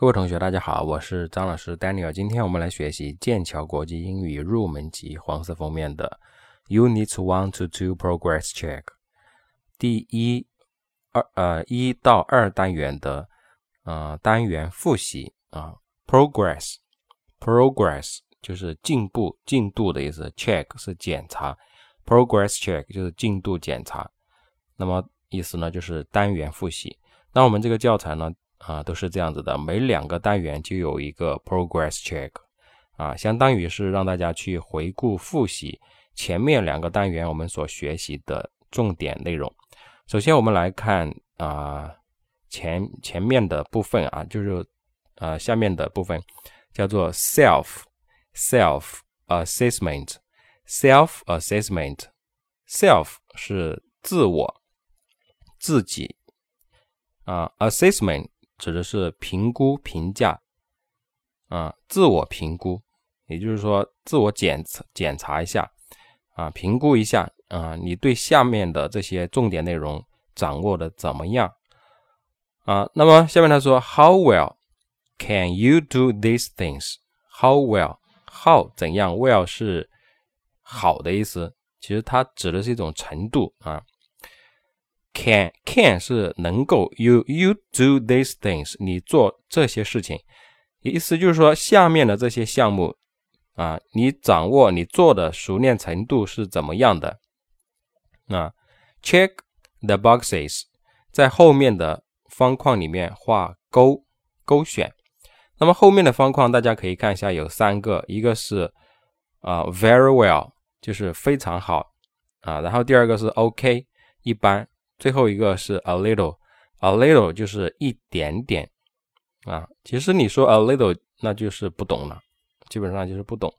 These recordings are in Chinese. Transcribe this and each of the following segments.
各位同学，大家好，我是张老师 Daniel。今天我们来学习剑桥国际英语入门级黄色封面的 Unit One to Two Progress Check 第一二呃一到二单元的呃单元复习啊。Progress Progress 就是进步进度的意思，Check 是检查，Progress Check 就是进度检查。那么意思呢就是单元复习。那我们这个教材呢？啊，都是这样子的，每两个单元就有一个 progress check，啊，相当于是让大家去回顾复习前面两个单元我们所学习的重点内容。首先我们来看啊前前面的部分啊，就是呃下面的部分叫做 self self assessment self assessment self 是自我自己啊 assessment。指的是评估、评价，啊，自我评估，也就是说，自我检测、检查一下，啊，评估一下，啊，你对下面的这些重点内容掌握的怎么样？啊，那么下面他说，How well can you do these things？How well？How 怎样？Well 是好的意思，其实它指的是一种程度啊。Can can 是能够，you you do these things，你做这些事情，意思就是说下面的这些项目啊，你掌握你做的熟练程度是怎么样的啊？Check the boxes，在后面的方框里面画勾勾选。那么后面的方框大家可以看一下，有三个，一个是啊 very well，就是非常好啊，然后第二个是 OK，一般。最后一个是 a little，a little 就是一点点啊。其实你说 a little，那就是不懂了，基本上就是不懂，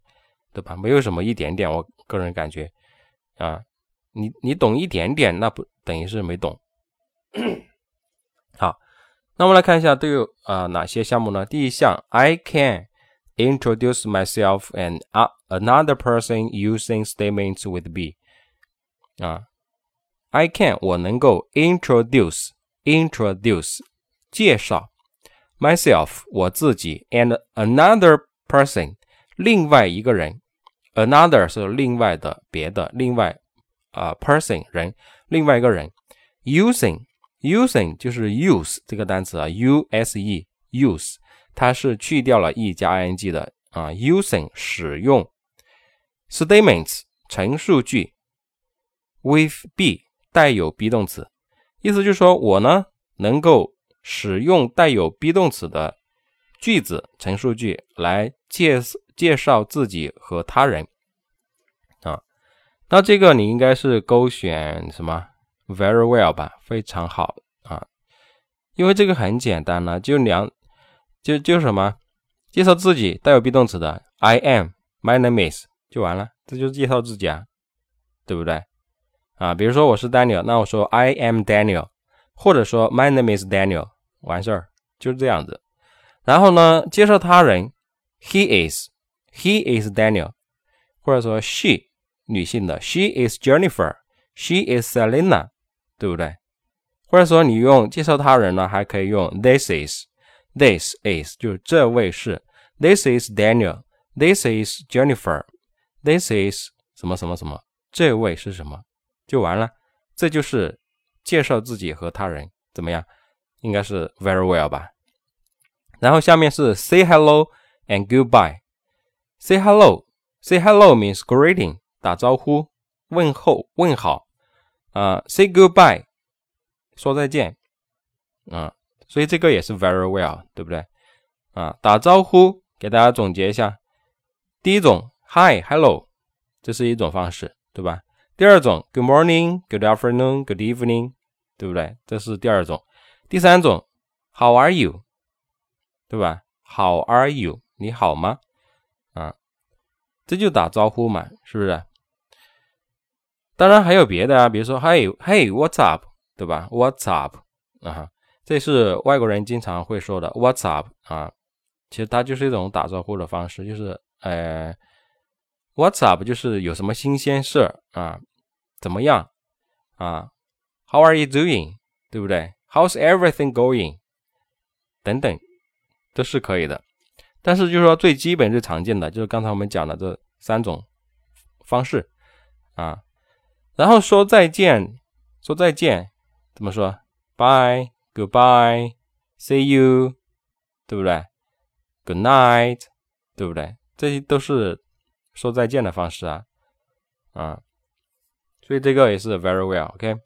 对吧？没有什么一点点，我个人感觉啊，你你懂一点点，那不等于是没懂。好，那我们来看一下都有啊哪些项目呢？第一项，I can introduce myself and another person using statements with be 啊。I can 我能够 introduce introduce 介绍 myself 我自己 and another person 另外一个人 another 是另外的别的另外啊 person 人另外一个人 using using 就是 use 这个单词啊 u s e use 它是去掉了 e 加 i n g 的啊 using 使用 statements 陈述句 with be 带有 be 动词，意思就是说我呢能够使用带有 be 动词的句子陈述句来介介绍自己和他人啊。那这个你应该是勾选什么 very well 吧，非常好啊，因为这个很简单呢，就两就就什么介绍自己带有 be 动词的 I am my name is 就完了，这就是介绍自己啊，对不对？啊，比如说我是 Daniel，那我说 I am Daniel，或者说 My name is Daniel，完事儿就是这样子。然后呢，介绍他人，He is，He is Daniel，或者说 She 女性的，She is Jennifer，She is Selena，对不对？或者说你用介绍他人呢，还可以用 This is，This is 就是这位是，This is Daniel，This is Jennifer，This is 什么什么什么，这位是什么？就完了，这就是介绍自己和他人怎么样？应该是 very well 吧。然后下面是 say hello and goodbye。say hello，say hello means greeting，打招呼、问候、问好啊。say goodbye，说再见啊。所以这个也是 very well，对不对啊？打招呼，给大家总结一下，第一种 hi，hello，这是一种方式，对吧？第二种，Good morning, Good afternoon, Good evening，对不对？这是第二种。第三种，How are you？对吧？How are you？你好吗？啊，这就打招呼嘛，是不是？当然还有别的啊，比如说，Hey, Hey, What's up？对吧？What's up？啊，这是外国人经常会说的 What's up？啊，其实它就是一种打招呼的方式，就是呃，What's up？就是有什么新鲜事儿啊？怎么样啊？How are you doing？对不对？How's everything going？等等都是可以的。但是就是说最基本最常见的就是刚才我们讲的这三种方式啊。然后说再见，说再见怎么说？Bye，Goodbye，See you，对不对？Good night，对不对？这些都是说再见的方式啊啊。所以这个也是 very well，OK。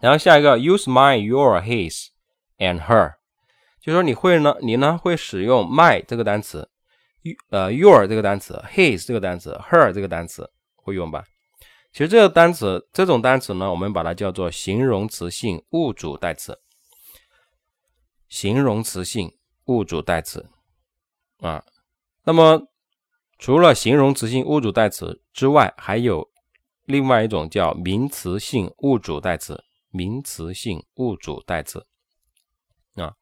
然后下一个 use my、your、his and her，就说你会呢，你呢会使用 my 这个单词，呃 your 这个单词，his 这个单词，her 这个单词会用吧？其实这个单词，这种单词呢，我们把它叫做形容词性物主代词。形容词性物主代词啊，那么除了形容词性物主代词之外，还有另外一种叫名词性物主代词。名词性物主代词啊，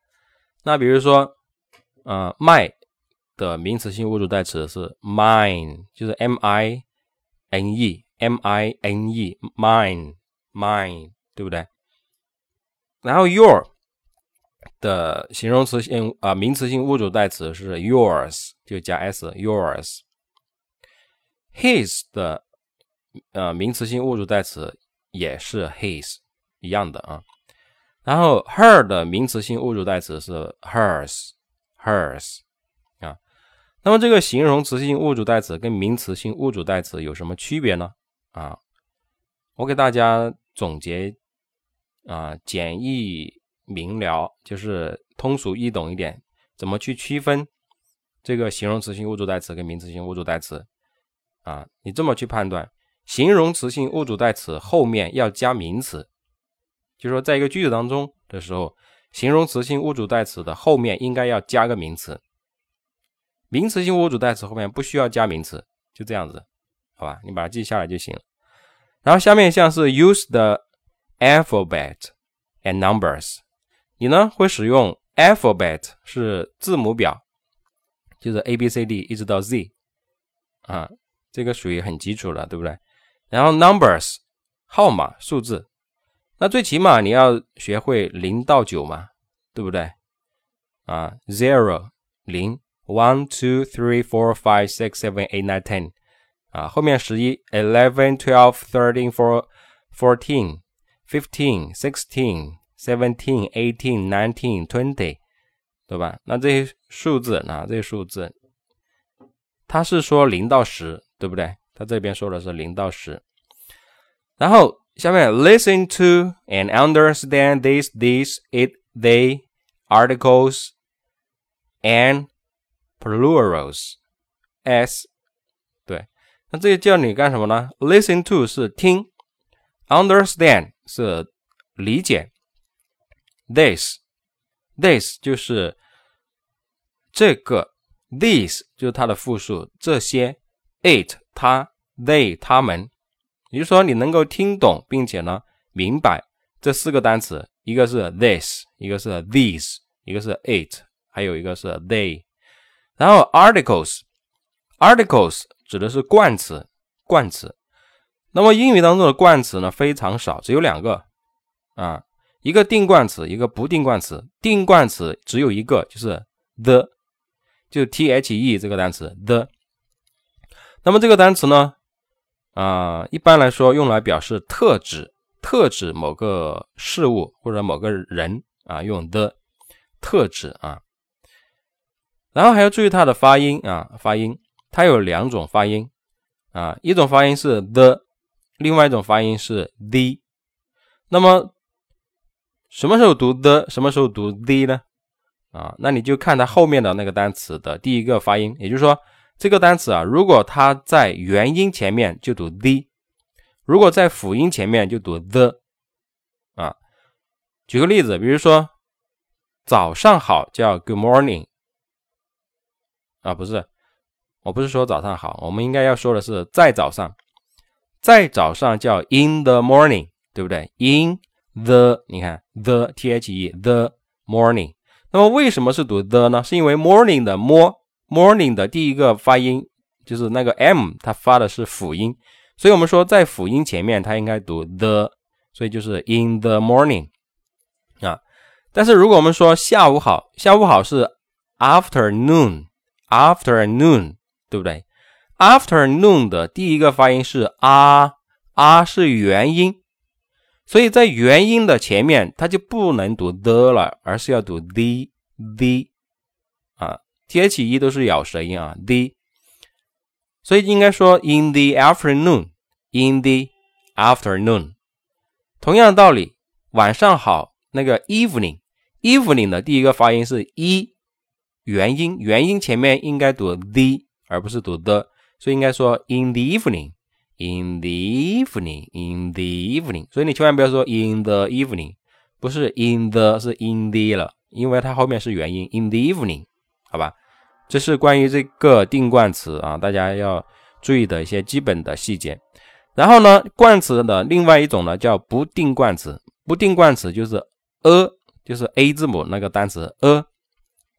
那比如说，呃，my 的名词性物主代词是 mine，就是 m i n e，m i n e，mine，mine，对不对？然后 your 的形容词性啊名词性物主代词是 yours，就加 s，yours。his 的呃名词性物主代词也是 his。一样的啊，然后 her 的名词性物主代词是 hers，hers 啊，那么这个形容词性物主代词跟名词性物主代词有什么区别呢？啊，我给大家总结啊，简易明了，就是通俗易懂一点，怎么去区分这个形容词性物主代词跟名词性物主代词啊？你这么去判断，形容词性物主代词后面要加名词。就是说，在一个句子当中的时候，形容词性物主代词的后面应该要加个名词，名词性物主代词后面不需要加名词，就这样子，好吧？你把它记下来就行。然后下面像是 use the alphabet and numbers，你呢会使用 alphabet 是字母表，就是 A B C D 一直到 Z 啊，这个属于很基础了，对不对？然后 numbers 号码数字。那最起码你要学会零到九嘛，对不对？啊，zero 零，one two three four five six seven eight nine ten，啊，后面十一，eleven twelve thirteen four fourteen fifteen sixteen seventeen eighteen nineteen twenty，对吧？那这些数字，啊，这些数字，它是说零到十，对不对？他这边说的是零到十，然后。下面 listen to and understand these, these, it, they, articles, and plurals. s 对，那这个叫你干什么呢？Listen to 是听，understand 是理解，this this 就是这个，these 就是它的复数，这些 ，it 它，they 他们。也就是说，你能够听懂并且呢明白这四个单词，一个是 this，一个是 these，一个是 it，还有一个是 they。然后 articles，articles 指的是冠词，冠词。那么英语当中的冠词呢非常少，只有两个啊，一个定冠词，一个不定冠词。定冠词只有一个，就是 the，就 the 这个单词 the。那么这个单词呢？啊，一般来说用来表示特指，特指某个事物或者某个人啊，用的特指啊。然后还要注意它的发音啊，发音它有两种发音啊，一种发音是 the，另外一种发音是 the。那么什么时候读 the，什么时候读 the 呢？啊，那你就看它后面的那个单词的第一个发音，也就是说。这个单词啊，如果它在元音前面就读 the，如果在辅音前面就读 the，啊，举个例子，比如说早上好叫 good morning，啊，不是，我不是说早上好，我们应该要说的是在早上，在早上叫 in the morning，对不对？in the，你看 the t h e the morning，那么为什么是读 the 呢？是因为 morning 的 more。Morning 的第一个发音就是那个 m，它发的是辅音，所以我们说在辅音前面它应该读 the，所以就是 in the morning 啊。但是如果我们说下午好，下午好是 afternoon，afternoon，对不对？afternoon 的第一个发音是啊啊是元音，所以在元音的前面，它就不能读的了，而是要读 the the，t h e 都是咬舌音啊，the，所以应该说 in the afternoon，in the afternoon。同样的道理，晚上好，那个 evening，evening 的第一个发音是一元音，元音前面应该读 the 而不是读 the，所以应该说 in the evening，in the evening，in the evening。所以你千万不要说 in the evening，不是 in the 是 in the 了，因为它后面是元音 in the evening，好吧？这是关于这个定冠词啊，大家要注意的一些基本的细节。然后呢，冠词的另外一种呢叫不定冠词。不定冠词就是 a，就是 a 字母那个单词 a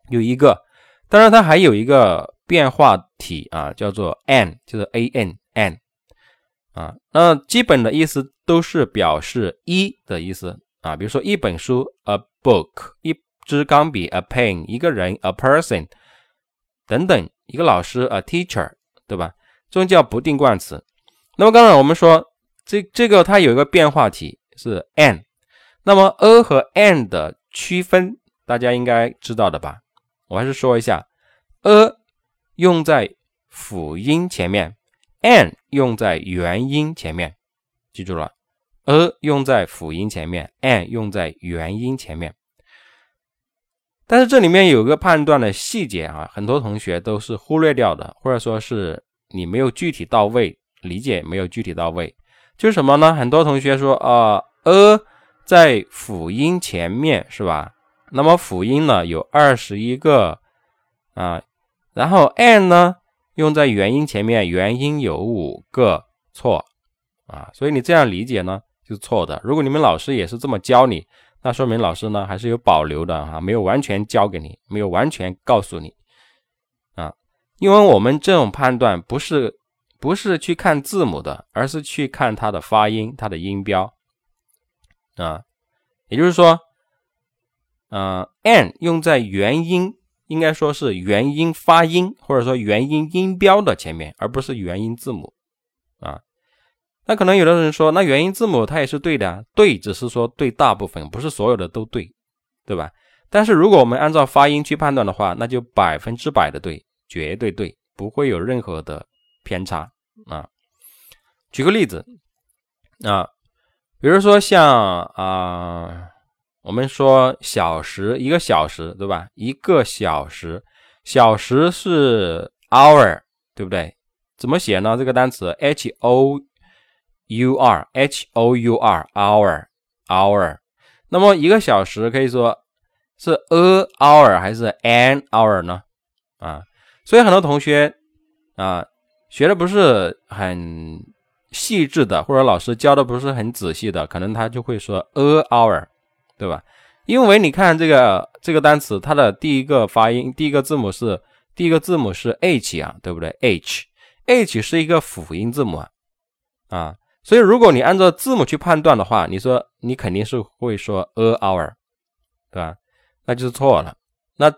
有一个，当然它还有一个变化体啊，叫做 an，就是 a n an 啊。那基本的意思都是表示一的意思啊，比如说一本书 a book，一支钢笔 a pen，一个人 a person 等等，一个老师 a teacher，对吧？这种叫不定冠词。那么刚才我们说，这这个它有一个变化体是 an，那么 a 和 an 的区分，大家应该知道的吧？我还是说一下，a 用在辅音前面，an 用在元音前面，记住了，a 用在辅音前面，an 用在元音前面。但是这里面有个判断的细节啊，很多同学都是忽略掉的，或者说是你没有具体到位。理解没有具体到位，就是什么呢？很多同学说啊，a 在辅音前面是吧？那么辅音呢有二十一个啊，然后 an 呢用在元音前面，元音有五个，错啊，所以你这样理解呢就是错的。如果你们老师也是这么教你，那说明老师呢还是有保留的哈，没有完全教给你，没有完全告诉你啊，因为我们这种判断不是。不是去看字母的，而是去看它的发音、它的音标啊。也就是说，呃，n 用在元音，应该说是元音发音或者说元音音标的前面，而不是元音字母啊。那可能有的人说，那元音字母它也是对的，对，只是说对大部分，不是所有的都对，对吧？但是如果我们按照发音去判断的话，那就百分之百的对，绝对对，不会有任何的。偏差啊，举个例子啊，比如说像啊，我们说小时一个小时对吧？一个小时，小时是 hour 对不对？怎么写呢？这个单词 h o u r h o u r hour hour，那么一个小时可以说是 a hour 还是 an hour 呢？啊，所以很多同学啊。学的不是很细致的，或者老师教的不是很仔细的，可能他就会说 a hour，对吧？因为你看这个这个单词，它的第一个发音，第一个字母是第一个字母是 h 啊，对不对？h，h 是一个辅音字母啊，啊，所以如果你按照字母去判断的话，你说你肯定是会说 a hour，对吧？那就是错了。那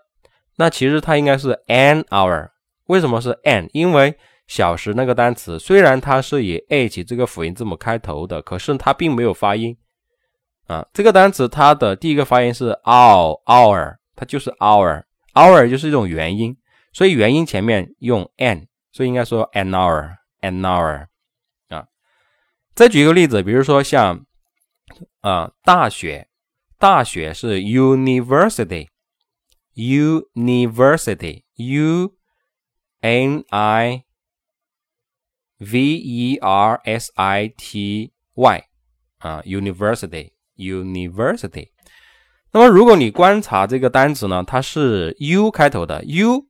那其实它应该是 an hour，为什么是 an？因为小时那个单词虽然它是以 h 这个辅音字母开头的，可是它并没有发音啊。这个单词它的第一个发音是 hour hour，它就是 hour hour 就是一种元音，所以元音前面用 an，所以应该说 an hour an hour。再举一个例子，比如说像啊大学，大学是 university university u n i v e r s i t y 啊，university university。那么如果你观察这个单词呢，它是 u 开头的 u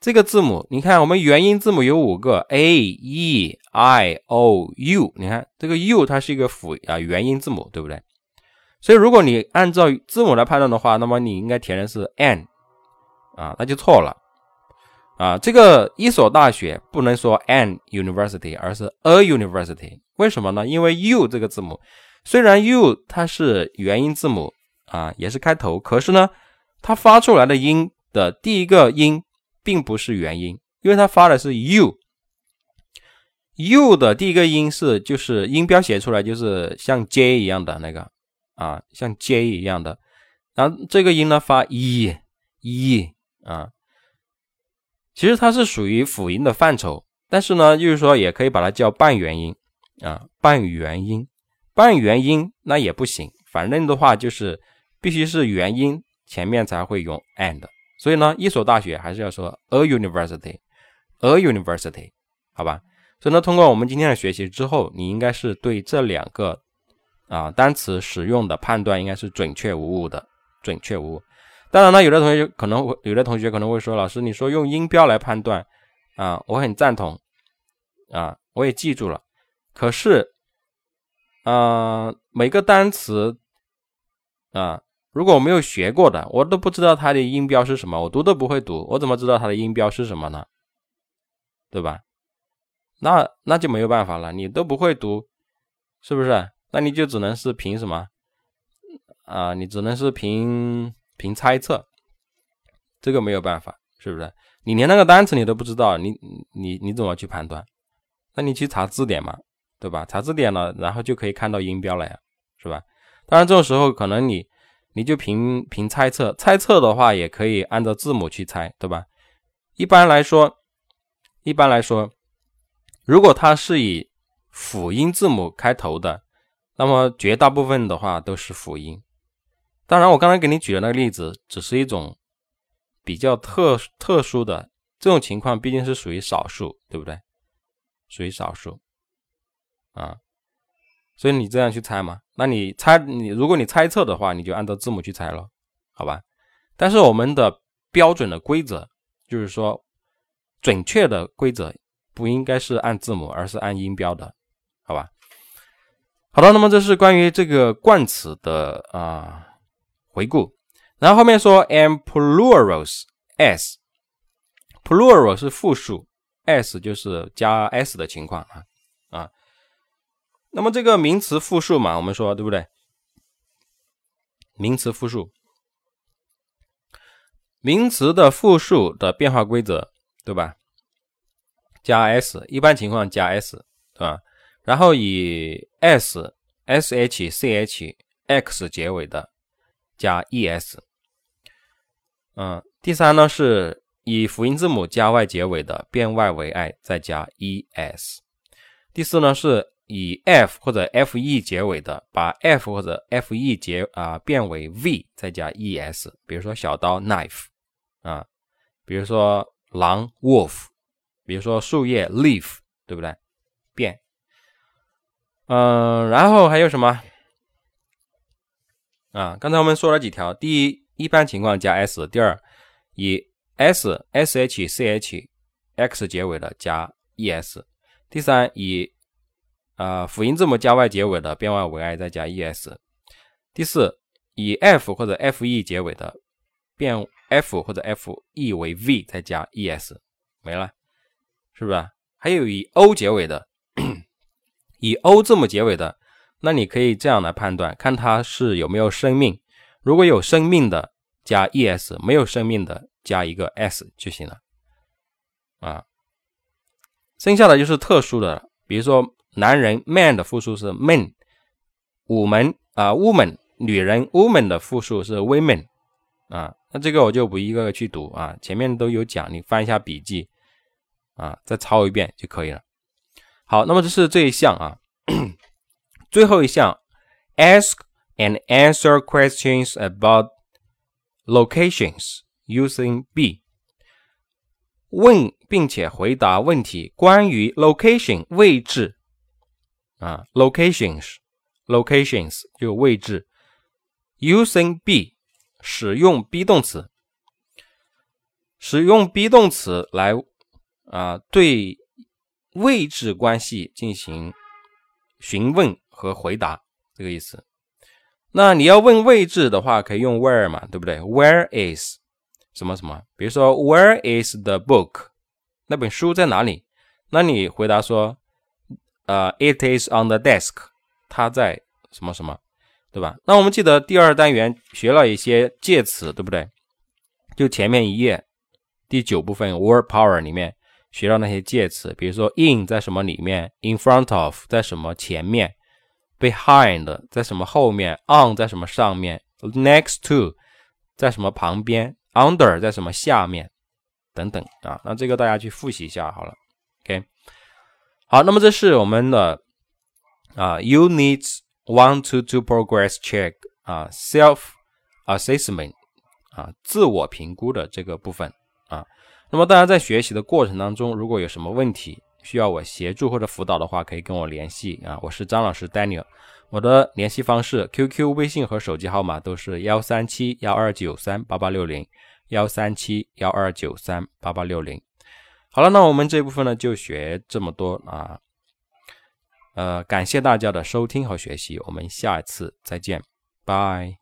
这个字母，你看我们元音字母有五个 a e i o u，你看这个 u 它是一个辅啊元音字母，对不对？所以如果你按照字母来判断的话，那么你应该填的是 n 啊，那就错了。啊，这个一所大学不能说 an university，而是 a university。为什么呢？因为 u 这个字母，虽然 u 它是元音字母啊，也是开头，可是呢，它发出来的音的第一个音并不是元音，因为它发的是 u。u 的第一个音是就是音标写出来就是像 j 一样的那个啊，像 j 一样的。然后这个音呢发 e e 啊，其实它是属于辅音的范畴，但是呢，就是说也可以把它叫半元音啊，半元音，半元音那也不行，反正的话就是必须是元音前面才会用 and。所以呢，一所大学还是要说 a university，a university，好吧？所以呢，通过我们今天的学习之后，你应该是对这两个啊单词使用的判断应该是准确无误的，准确无误。当然呢，有的同学可能会，有的同学可能会说，老师你说用音标来判断啊，我很赞同啊，我也记住了。可是，啊，每个单词啊，如果我没有学过的，我都不知道它的音标是什么，我读都不会读，我怎么知道它的音标是什么呢？对吧？那那就没有办法了，你都不会读，是不是？那你就只能是凭什么啊？你只能是凭凭猜测，这个没有办法，是不是？你连那个单词你都不知道，你你你怎么去判断？那你去查字典嘛，对吧？查字典了，然后就可以看到音标了呀，是吧？当然这种时候可能你你就凭凭猜测，猜测的话也可以按照字母去猜，对吧？一般来说，一般来说。如果它是以辅音字母开头的，那么绝大部分的话都是辅音。当然，我刚才给你举的那个例子只是一种比较特特殊的这种情况，毕竟是属于少数，对不对？属于少数啊，所以你这样去猜嘛？那你猜你如果你猜测的话，你就按照字母去猜了，好吧？但是我们的标准的规则就是说，准确的规则。不应该是按字母，而是按音标的，好吧？好的，那么这是关于这个冠词的啊回顾。然后后面说 am plurals s，plural 是复数，s 就是加 s 的情况啊啊。那么这个名词复数嘛，我们说对不对？名词复数，名词的复数的变化规则，对吧？加 s，一般情况加 s，对吧？然后以 s、sh、ch、x 结尾的加 es。嗯，第三呢是以辅音字母加 y 结尾的变 y 为 i 再加 es。第四呢是以 f 或者 fe 结尾的，把 f 或者 fe 结啊变为 v 再加 es。比如说小刀 knife 啊，比如说狼 wolf。比如说树叶 leaf，对不对？变，嗯，然后还有什么？啊，刚才我们说了几条。第一，一般情况加 s；第二，以 s、sh、ch、x 结尾的加 es；第三，以啊辅音字母加 y 结尾的变 y 为 i 再加 es；第四，以 f 或者 fe 结尾的变 f 或者 fe 为 v 再加 es，没了。是不是？还有以 o 结尾的，以 o 字母结尾的，那你可以这样来判断，看它是有没有生命。如果有生命的，加 es；没有生命的，加一个 s 就行了。啊，剩下的就是特殊的，比如说男人 man 的复数是 men，我们啊 woman，女人 woman 的复数是 women。啊，那这个我就不一个个去读啊，前面都有讲，你翻一下笔记。啊，再抄一遍就可以了。好，那么这是这一项啊，最后一项，ask and answer questions about locations using b，。问并且回答问题关于 location 位置啊，locations locations 就位置，using be 使用 be 动词，使用 be 动词来。啊，对位置关系进行询问和回答，这个意思。那你要问位置的话，可以用 where 嘛，对不对？Where is 什么什么？比如说，Where is the book？那本书在哪里？那你回答说，呃，It is on the desk。它在什么什么，对吧？那我们记得第二单元学了一些介词，对不对？就前面一页第九部分 word power 里面学到那些介词，比如说 in 在什么里面，in front of 在什么前面，behind 在什么后面，on 在什么上面，next to 在什么旁边，under 在什么下面，等等啊。那这个大家去复习一下好了。OK，好，那么这是我们的啊，Unit One Two Two Progress Check 啊，Self Assessment。啊，自我评估的这个部分啊，那么大家在学习的过程当中，如果有什么问题需要我协助或者辅导的话，可以跟我联系啊。我是张老师 Daniel，我的联系方式 QQ、微信和手机号码都是幺三七幺二九三八八六零幺三七幺二九三八八六零。好了，那我们这部分呢就学这么多啊，呃，感谢大家的收听和学习，我们下一次再见，拜。